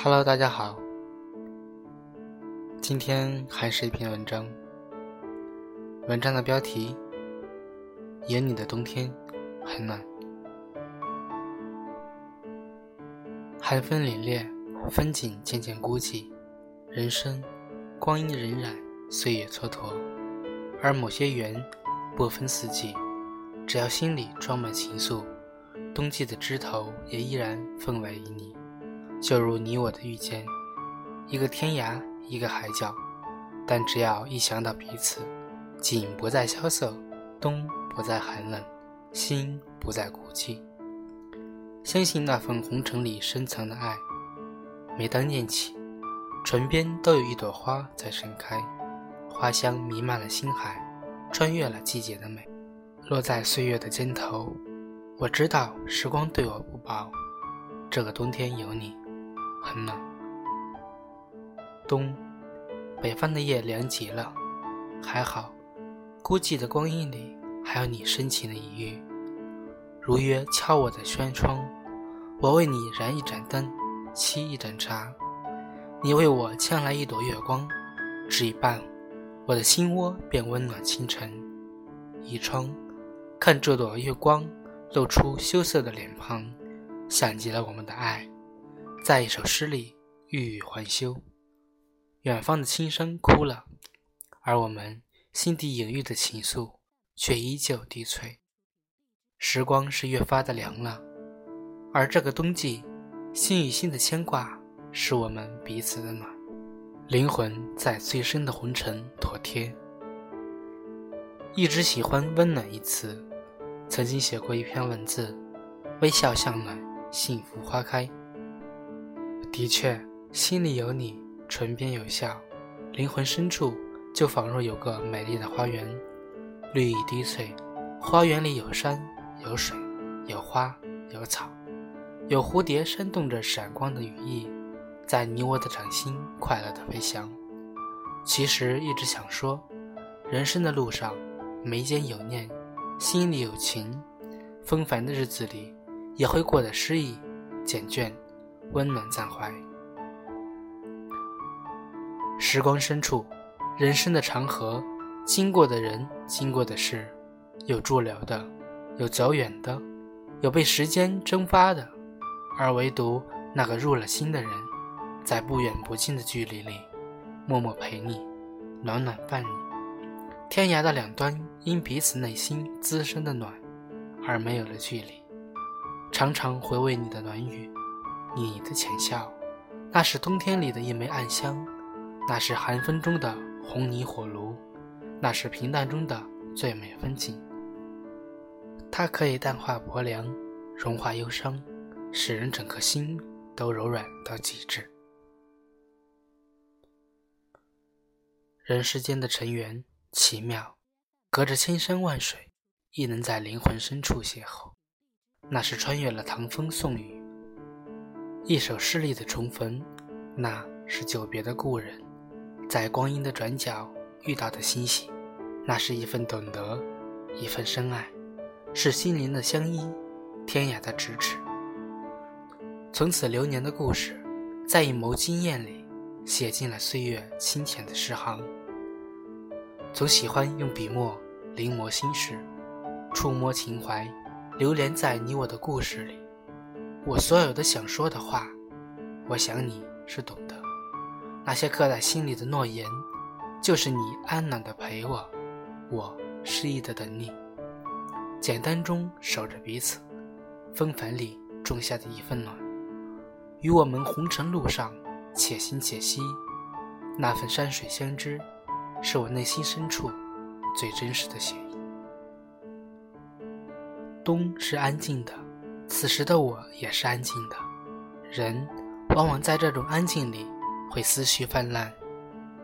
Hello，大家好。今天还是一篇文章。文章的标题：眼里的冬天很暖。寒风凛冽，风景渐渐孤寂，人生光阴荏苒，岁月蹉跎。而某些缘，不分四季，只要心里装满情愫，冬季的枝头也依然分外旖旎。就如你我的遇见，一个天涯，一个海角，但只要一想到彼此，景不再萧瑟，冬不再寒冷，心不再孤寂。相信那份红尘里深藏的爱，每当念起，唇边都有一朵花在盛开，花香弥漫了心海，穿越了季节的美，落在岁月的肩头。我知道时光对我不薄，这个冬天有你。很冷，冬，北方的夜凉极了，还好，孤寂的光阴里还有你深情的一遇。如约敲我的轩窗，我为你燃一盏灯，沏一盏茶，你为我牵来一朵月光，只一半，我的心窝便温暖清晨。倚窗，看这朵月光露出羞涩的脸庞，像极了我们的爱。在一首诗里，欲语还休。远方的轻声哭了，而我们心底隐喻的情愫却依旧低垂。时光是越发的凉了，而这个冬季，心与心的牵挂是我们彼此的暖。灵魂在最深的红尘妥帖。一直喜欢“温暖”一词，曾经写过一篇文字：微笑向暖，幸福花开。的确，心里有你，唇边有笑，灵魂深处就仿若有个美丽的花园，绿意低翠。花园里有山，有水，有花，有草，有蝴蝶扇动着闪光的羽翼，在你我的掌心快乐的飞翔。其实一直想说，人生的路上，眉间有念，心里有情，纷繁的日子里，也会过得诗意、简倦。温暖暂怀，时光深处，人生的长河，经过的人，经过的事，有驻留的，有走远的，有被时间蒸发的，而唯独那个入了心的人，在不远不近的距离里，默默陪你，暖暖伴你。天涯的两端，因彼此内心滋生的暖，而没有了距离。常常回味你的暖语。你的浅笑，那是冬天里的一枚暗香，那是寒风中的红泥火炉，那是平淡中的最美风景。它可以淡化薄凉，融化忧伤，使人整颗心都柔软到极致。人世间的尘缘奇妙，隔着千山万水，亦能在灵魂深处邂逅。那是穿越了唐风宋雨。一首诗里的重逢，那是久别的故人，在光阴的转角遇到的欣喜，那是一份懂得，一份深爱，是心灵的相依，天涯的咫尺。从此流年的故事，在一眸惊艳里，写进了岁月清浅的诗行。总喜欢用笔墨临摹心事，触摸情怀，流连在你我的故事里。我所有的想说的话，我想你是懂的。那些刻在心里的诺言，就是你安暖的陪我，我失意的等你。简单中守着彼此，纷繁里种下的一份暖，与我们红尘路上且行且惜。那份山水相知，是我内心深处最真实的写意。冬是安静的。此时的我也是安静的，人往往在这种安静里会思绪泛滥，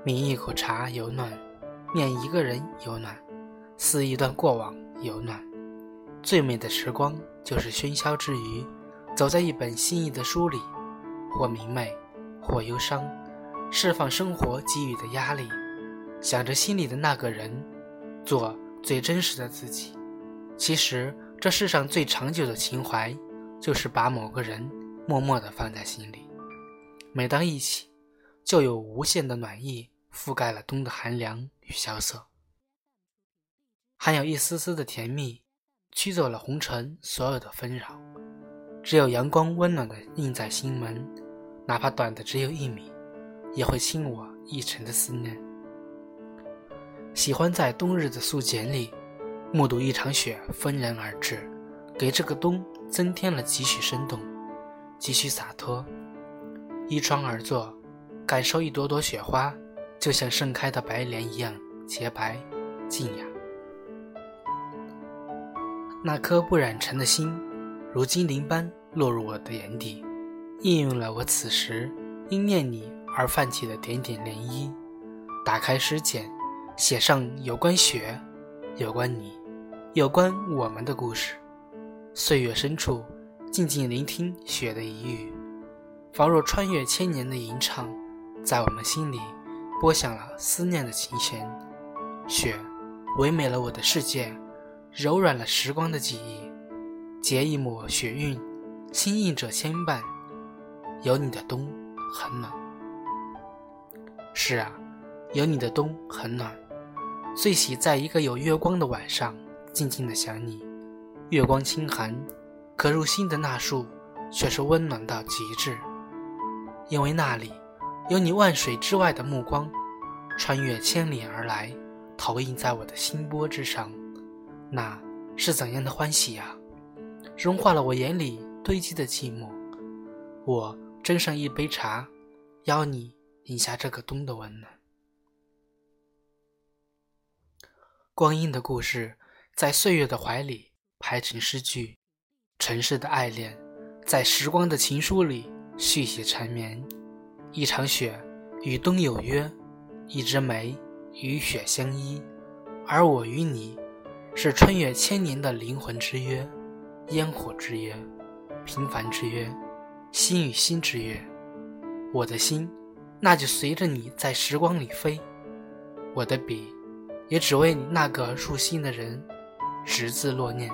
抿一口茶有暖，念一个人有暖，思一段过往有暖。最美的时光就是喧嚣之余，走在一本心仪的书里，或明媚，或忧伤，释放生活给予的压力，想着心里的那个人，做最真实的自己。其实。这世上最长久的情怀，就是把某个人默默地放在心里，每当一起，就有无限的暖意覆盖了冬的寒凉与萧瑟，含有一丝丝的甜蜜，驱走了红尘所有的纷扰。只有阳光温暖的映在心门，哪怕短的只有一米，也会倾我一程的思念。喜欢在冬日的素简里，目睹一场雪纷然而至，给这个冬增添了几许生动，几许洒脱。依窗而坐，感受一朵朵雪花，就像盛开的白莲一样洁白、静雅。那颗不染尘的心，如精灵般落入我的眼底，应用了我此时因念你而泛起的点点涟漪。打开诗简。写上有关雪，有关你，有关我们的故事。岁月深处，静静聆听雪的一语，仿若穿越千年的吟唱，在我们心里拨响了思念的琴弦。雪唯美了我的世界，柔软了时光的记忆，结一抹雪韵，心印着牵绊。有你的冬很暖。是啊，有你的冬很暖。最喜在一个有月光的晚上，静静的想你。月光清寒，可入心的那束，却是温暖到极致。因为那里有你万水之外的目光，穿越千里而来，投影在我的心波之上。那是怎样的欢喜啊！融化了我眼里堆积的寂寞。我斟上一杯茶，邀你饮下这个冬的温暖。光阴的故事，在岁月的怀里排成诗句；尘世的爱恋，在时光的情书里续写缠绵。一场雪与冬有约，一枝梅与雪相依。而我与你，是穿越千年的灵魂之约，烟火之约，平凡之约，心与心之约。我的心，那就随着你在时光里飞；我的笔。也只为你那个入心的人，十字落念。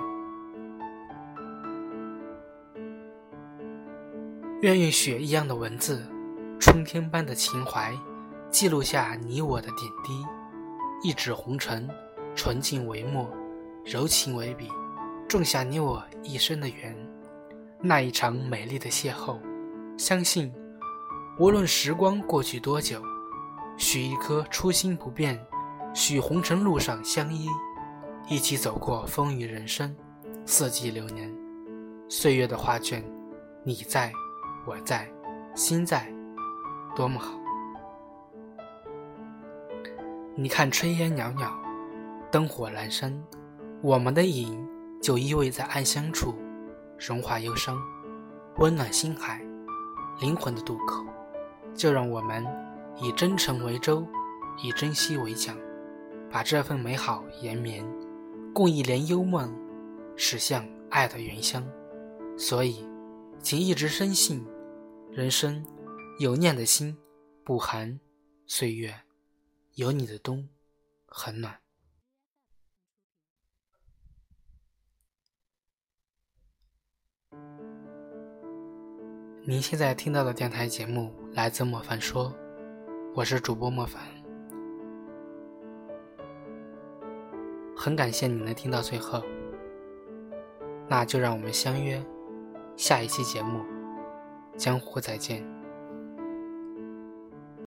愿用雪一样的文字，春天般的情怀，记录下你我的点滴。一纸红尘，纯净为墨，柔情为笔，种下你我一生的缘。那一场美丽的邂逅，相信无论时光过去多久，许一颗初心不变。许红尘路上相依，一起走过风雨人生，四季流年，岁月的画卷，你在，我在，心在，多么好！你看炊烟袅袅，灯火阑珊，我们的影就依偎在暗香处，融化忧伤，温暖心海，灵魂的渡口。就让我们以真诚为舟，以珍惜为桨。把这份美好延绵，共一帘幽梦，驶向爱的原乡。所以，请一直深信，人生有念的心不寒，岁月有你的冬很暖。您现在听到的电台节目来自莫凡说，我是主播莫凡。很感谢你能听到最后，那就让我们相约下一期节目，江湖再见。